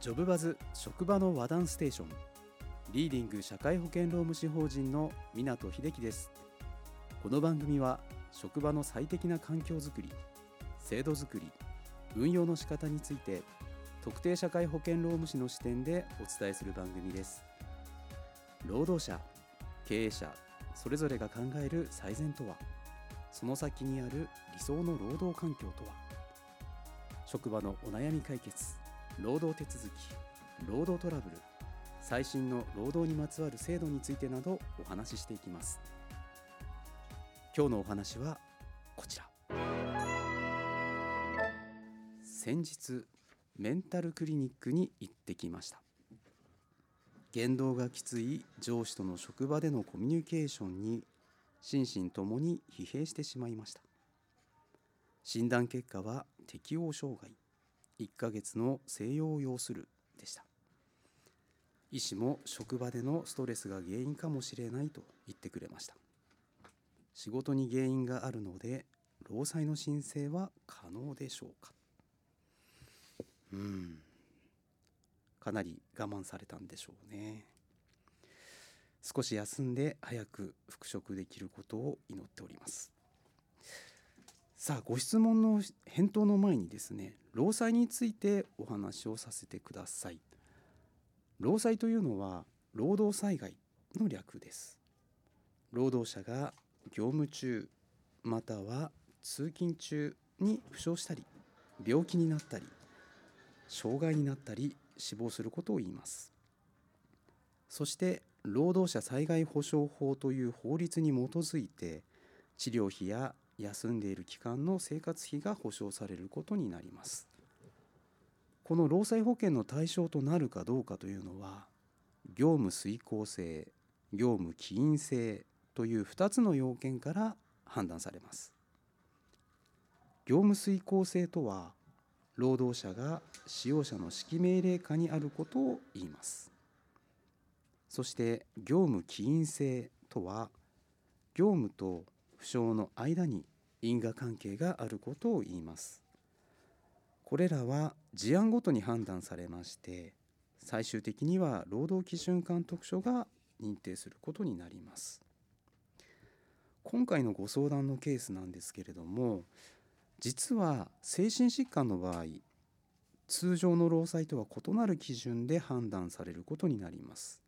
ジョブバズ職場の和談ステーション。リーディング社会保険労務士法人の港秀樹です。この番組は職場の最適な環境づくり制度づくり運用の仕方について特定社会保険労務士の視点でお伝えする番組です。労働者経営者それぞれが考える最善とはその先にある理想の労働環境とは。職場のお悩み解決労働手続き労働トラブル最新の労働にまつわる制度についてなどお話ししていきます。今日のお話はこちら。先日メンタルクリニックに行ってきました。言動がきつい上司との職場でのコミュニケーションに心身ともに疲弊してしまいました。診断結果は適応障害。1ヶ月の静養を要するでした。医師も職場でのストレスが原因かもしれないと言ってくれました。仕事に原因があるので労災の申請は可能でしょうか。うん。かなり我慢されたんでしょうね。少し休んで早く復職できることを祈っております。さあご質問の返答の前にですね労災についてお話をさせてください。労災というのは労働災害の略です。労働者が業務中または通勤中に負傷したり病気になったり障害になったり死亡することを言います。そして労働者災害保障法という法律に基づいて治療費や休んでいる期間の生活費が保障されることになります。この労災保険の対象となるかどうかというのは業務遂行性業務起因性という2つの要件から判断されます。業務遂行性とは労働者が使用者の指揮命令下にあることを言います。そして業務起因性とは業務と負傷の間に因果関係があることを言います。これらは事案ごとに判断されまして最終的には労働基準監督署が認定することになります。今回のご相談のケースなんですけれども実は精神疾患の場合通常の労災とは異なる基準で判断されることになります。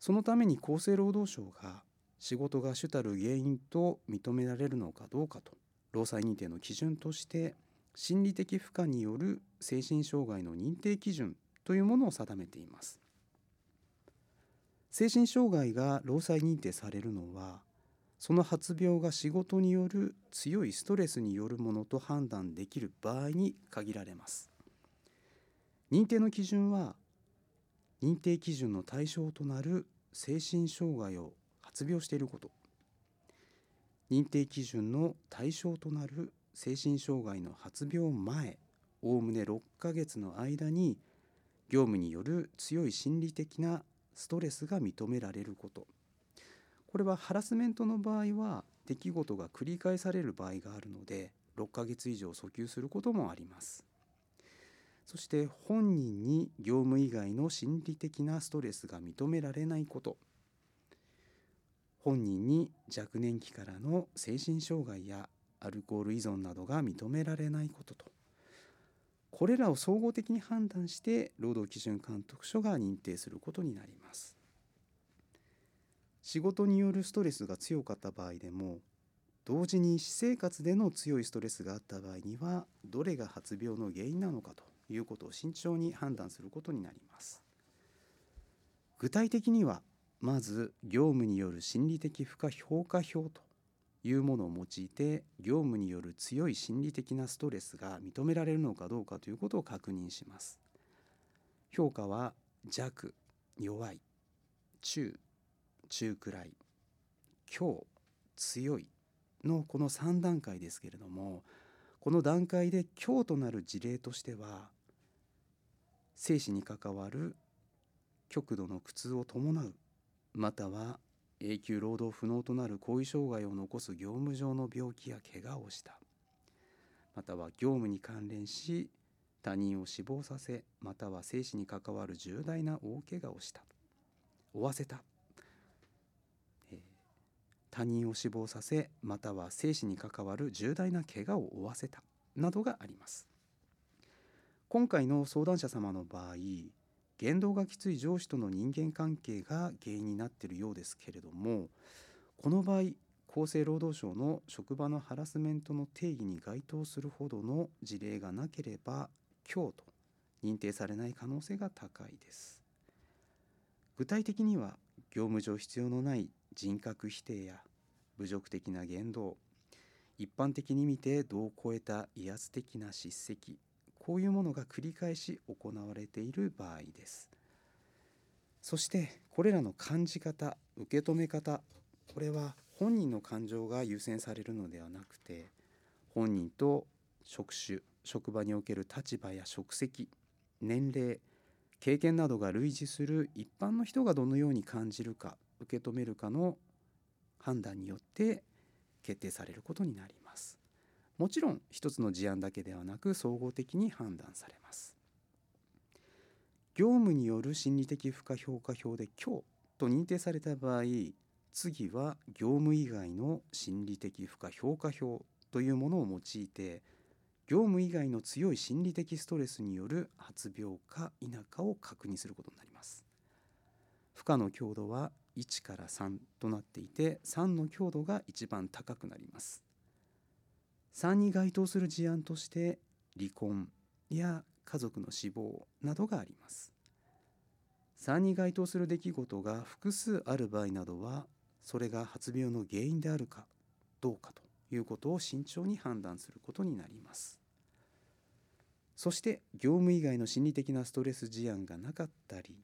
そのために厚生労働省が仕事が主たる原因と認められるのかどうかと労災認定の基準として心理的負荷による精神障害の認定基準というものを定めています。精神障害が労災認定されるのはその発病が仕事による強いストレスによるものと判断できる場合に限られます。認定の基準は認定基準の対象となる精神障害を発病していること。認定基準の対象となる精神障害の発病前おおむね6ヶ月の間に業務による強い心理的なストレスが認められること。これはハラスメントの場合は出来事が繰り返される場合があるので6ヶ月以上訴求することもあります。そして本人に業務以外の心理的なストレスが認められないこと。本人に若年期からの精神障害やアルコール依存などが認められないことと。これらを総合的に判断して労働基準監督署が認定することになります。仕事によるストレスが強かった場合でも同時に私生活での強いストレスがあった場合にはどれが発病の原因なのかということを慎重に判断することになります。具体的にはまず業務による心理的負荷評価表というものを用いて業務による強い心理的なストレスが認められるのかどうかということを確認します。評価は弱弱い中中くらい強強いのこの3段階ですけれどもこの段階で強となる事例としては生死に関わる極度の苦痛を伴うまたは永久労働不能となる後遺障害を残す業務上の病気や怪我をした。または業務に関連し他人を死亡させまたは生死に関わる重大な大怪我をした。負わせた、えー他人を死亡させまたは生死に関わる重大な怪我を負わせた。などがあります。今回の相談者様の場合言動がきつい上司との人間関係が原因になっているようですけれどもこの場合厚生労働省の職場のハラスメントの定義に該当するほどの事例がなければ強と認定されない可能性が高いです。具体的には業務上必要のない人格否定や侮辱的な言動一般的に見て度を超えた威圧的な叱責こういうものが繰り返し行われている場合です。そしてこれらの感じ方受け止め方これは本人の感情が優先されるのではなくて本人と職種職場における立場や職責年齢経験などが類似する一般の人がどのように感じるか受け止めるかの判断によって決定されることになります。もちろん一つの事案だけではなく総合的に判断されます。業務による心理的負荷評価表で強と認定された場合次は業務以外の心理的負荷評価表というものを用いて業務以外の強い心理的ストレスによる発病か否かを確認することになります。負荷の強度は1から3となっていて3の強度が一番高くなります。3に該当する事案として離婚や家族の死亡などがあります。3に該当する出来事が複数ある場合などはそれが発病の原因であるかどうかということを慎重に判断することになります。そして業務以外の心理的なストレス事案がなかったり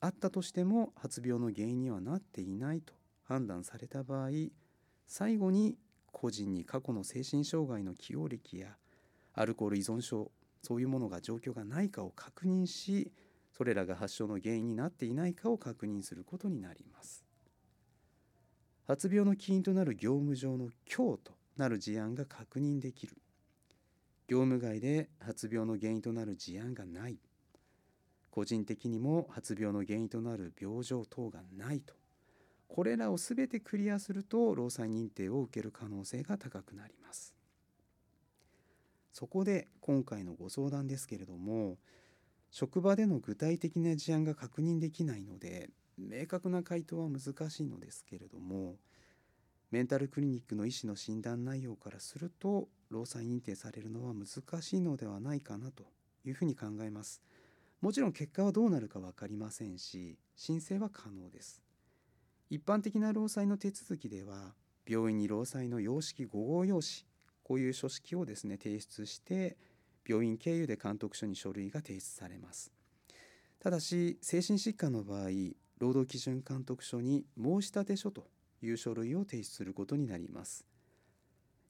あったとしても発病の原因にはなっていないと判断された場合最後に個人に過去の精神障害の起用歴やアルコール依存症そういうものが状況がないかを確認しそれらが発症の原因になっていないかを確認することになります。発病の起因となる業務上の強となる事案が確認できる。業務外で発病の原因となる事案がない。個人的にも発病の原因となる病状等がないと。これらを全てクリアすると労災認定を受ける可能性が高くなりますそこで今回のご相談ですけれども職場での具体的な事案が確認できないので明確な回答は難しいのですけれどもメンタルクリニックの医師の診断内容からすると労災認定されるのは難しいのではないかなというふうに考えます。もちろん結果はどうなるか分かりませんし申請は可能です一般的な労災の手続きでは病院に労災の様式5号用紙こういう書式をですね提出して病院経由で監督署に書類が提出されます。ただし精神疾患の場合労働基準監督署に申し立て書という書類を提出することになります。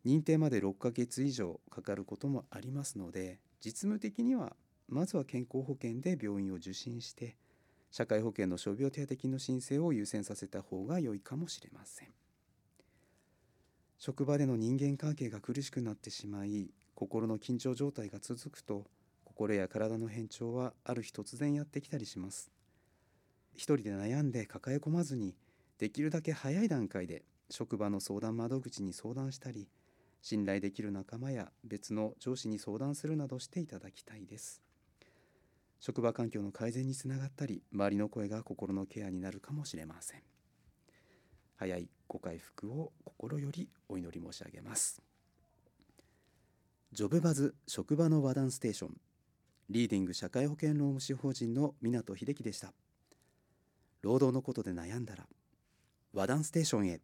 認定まで6ヶ月以上かかることもありますので実務的にはまずは健康保険で病院を受診して社会保険の傷病手当金の申請を優先させた方が良いかもしれません。職場での人間関係が苦しくなってしまい心の緊張状態が続くと心や体の変調はある日突然やってきたりします。一人で悩んで抱え込まずにできるだけ早い段階で職場の相談窓口に相談したり信頼できる仲間や別の上司に相談するなどしていただきたいです。職場環境の改善につながったり周りの声が心のケアになるかもしれません。早いご回復を心よりお祈り申し上げます。ジョブバズ職場の和談ステーション。リーディング社会保険労務士法人の湊秀樹でした。労働のことで悩んだら和談ステーションへ。